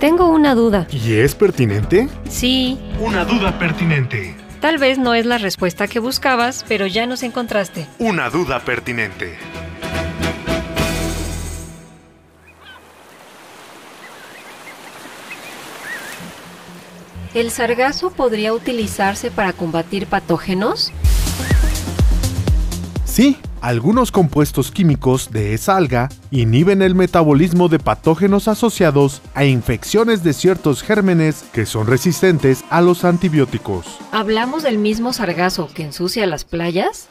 Tengo una duda. ¿Y es pertinente? Sí. Una duda pertinente. Tal vez no es la respuesta que buscabas, pero ya nos encontraste. Una duda pertinente. ¿El sargazo podría utilizarse para combatir patógenos? Sí, algunos compuestos químicos de esa alga inhiben el metabolismo de patógenos asociados a infecciones de ciertos gérmenes que son resistentes a los antibióticos. ¿Hablamos del mismo sargazo que ensucia las playas?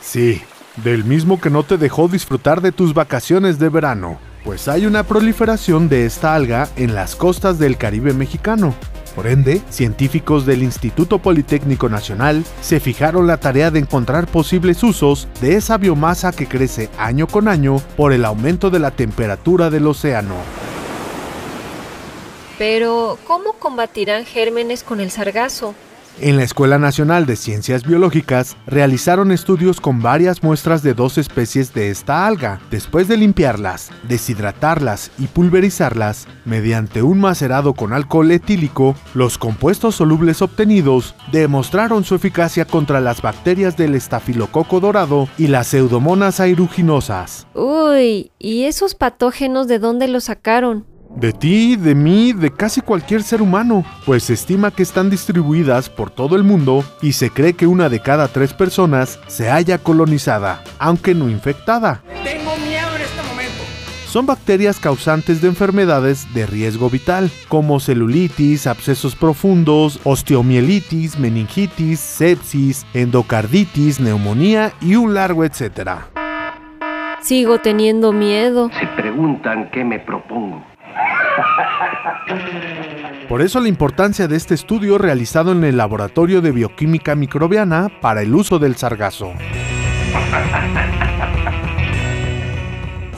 Sí, del mismo que no te dejó disfrutar de tus vacaciones de verano, pues hay una proliferación de esta alga en las costas del Caribe mexicano. Por ende, científicos del Instituto Politécnico Nacional se fijaron la tarea de encontrar posibles usos de esa biomasa que crece año con año por el aumento de la temperatura del océano. Pero, ¿cómo combatirán gérmenes con el sargazo? En la Escuela Nacional de Ciencias Biológicas realizaron estudios con varias muestras de dos especies de esta alga. Después de limpiarlas, deshidratarlas y pulverizarlas, mediante un macerado con alcohol etílico, los compuestos solubles obtenidos demostraron su eficacia contra las bacterias del estafilococo dorado y las pseudomonas aeruginosas. Uy, ¿y esos patógenos de dónde los sacaron? De ti, de mí, de casi cualquier ser humano, pues se estima que están distribuidas por todo el mundo y se cree que una de cada tres personas se haya colonizada, aunque no infectada. Tengo miedo en este momento. Son bacterias causantes de enfermedades de riesgo vital, como celulitis, abscesos profundos, osteomielitis, meningitis, sepsis, endocarditis, neumonía y un largo etcétera. Sigo teniendo miedo. Se preguntan qué me propongo. Por eso la importancia de este estudio realizado en el Laboratorio de Bioquímica Microbiana para el uso del sargazo.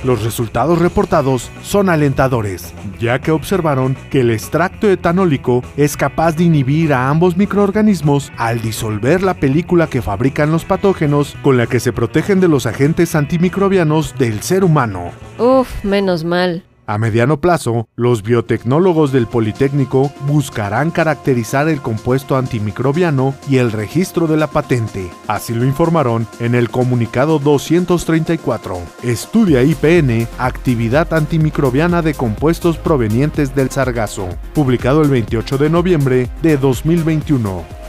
Los resultados reportados son alentadores, ya que observaron que el extracto etanólico es capaz de inhibir a ambos microorganismos al disolver la película que fabrican los patógenos con la que se protegen de los agentes antimicrobianos del ser humano. Uf, menos mal. A mediano plazo, los biotecnólogos del Politécnico buscarán caracterizar el compuesto antimicrobiano y el registro de la patente. Así lo informaron en el comunicado 234. Estudia IPN Actividad antimicrobiana de compuestos provenientes del sargazo, publicado el 28 de noviembre de 2021.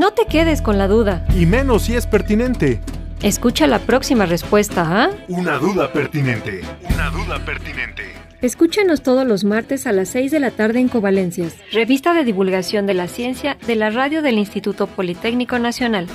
No te quedes con la duda. Y menos si es pertinente. Escucha la próxima respuesta, ¿ah? Una duda pertinente. Una duda pertinente. Escúchanos todos los martes a las 6 de la tarde en Covalencias, revista de divulgación de la ciencia de la radio del Instituto Politécnico Nacional.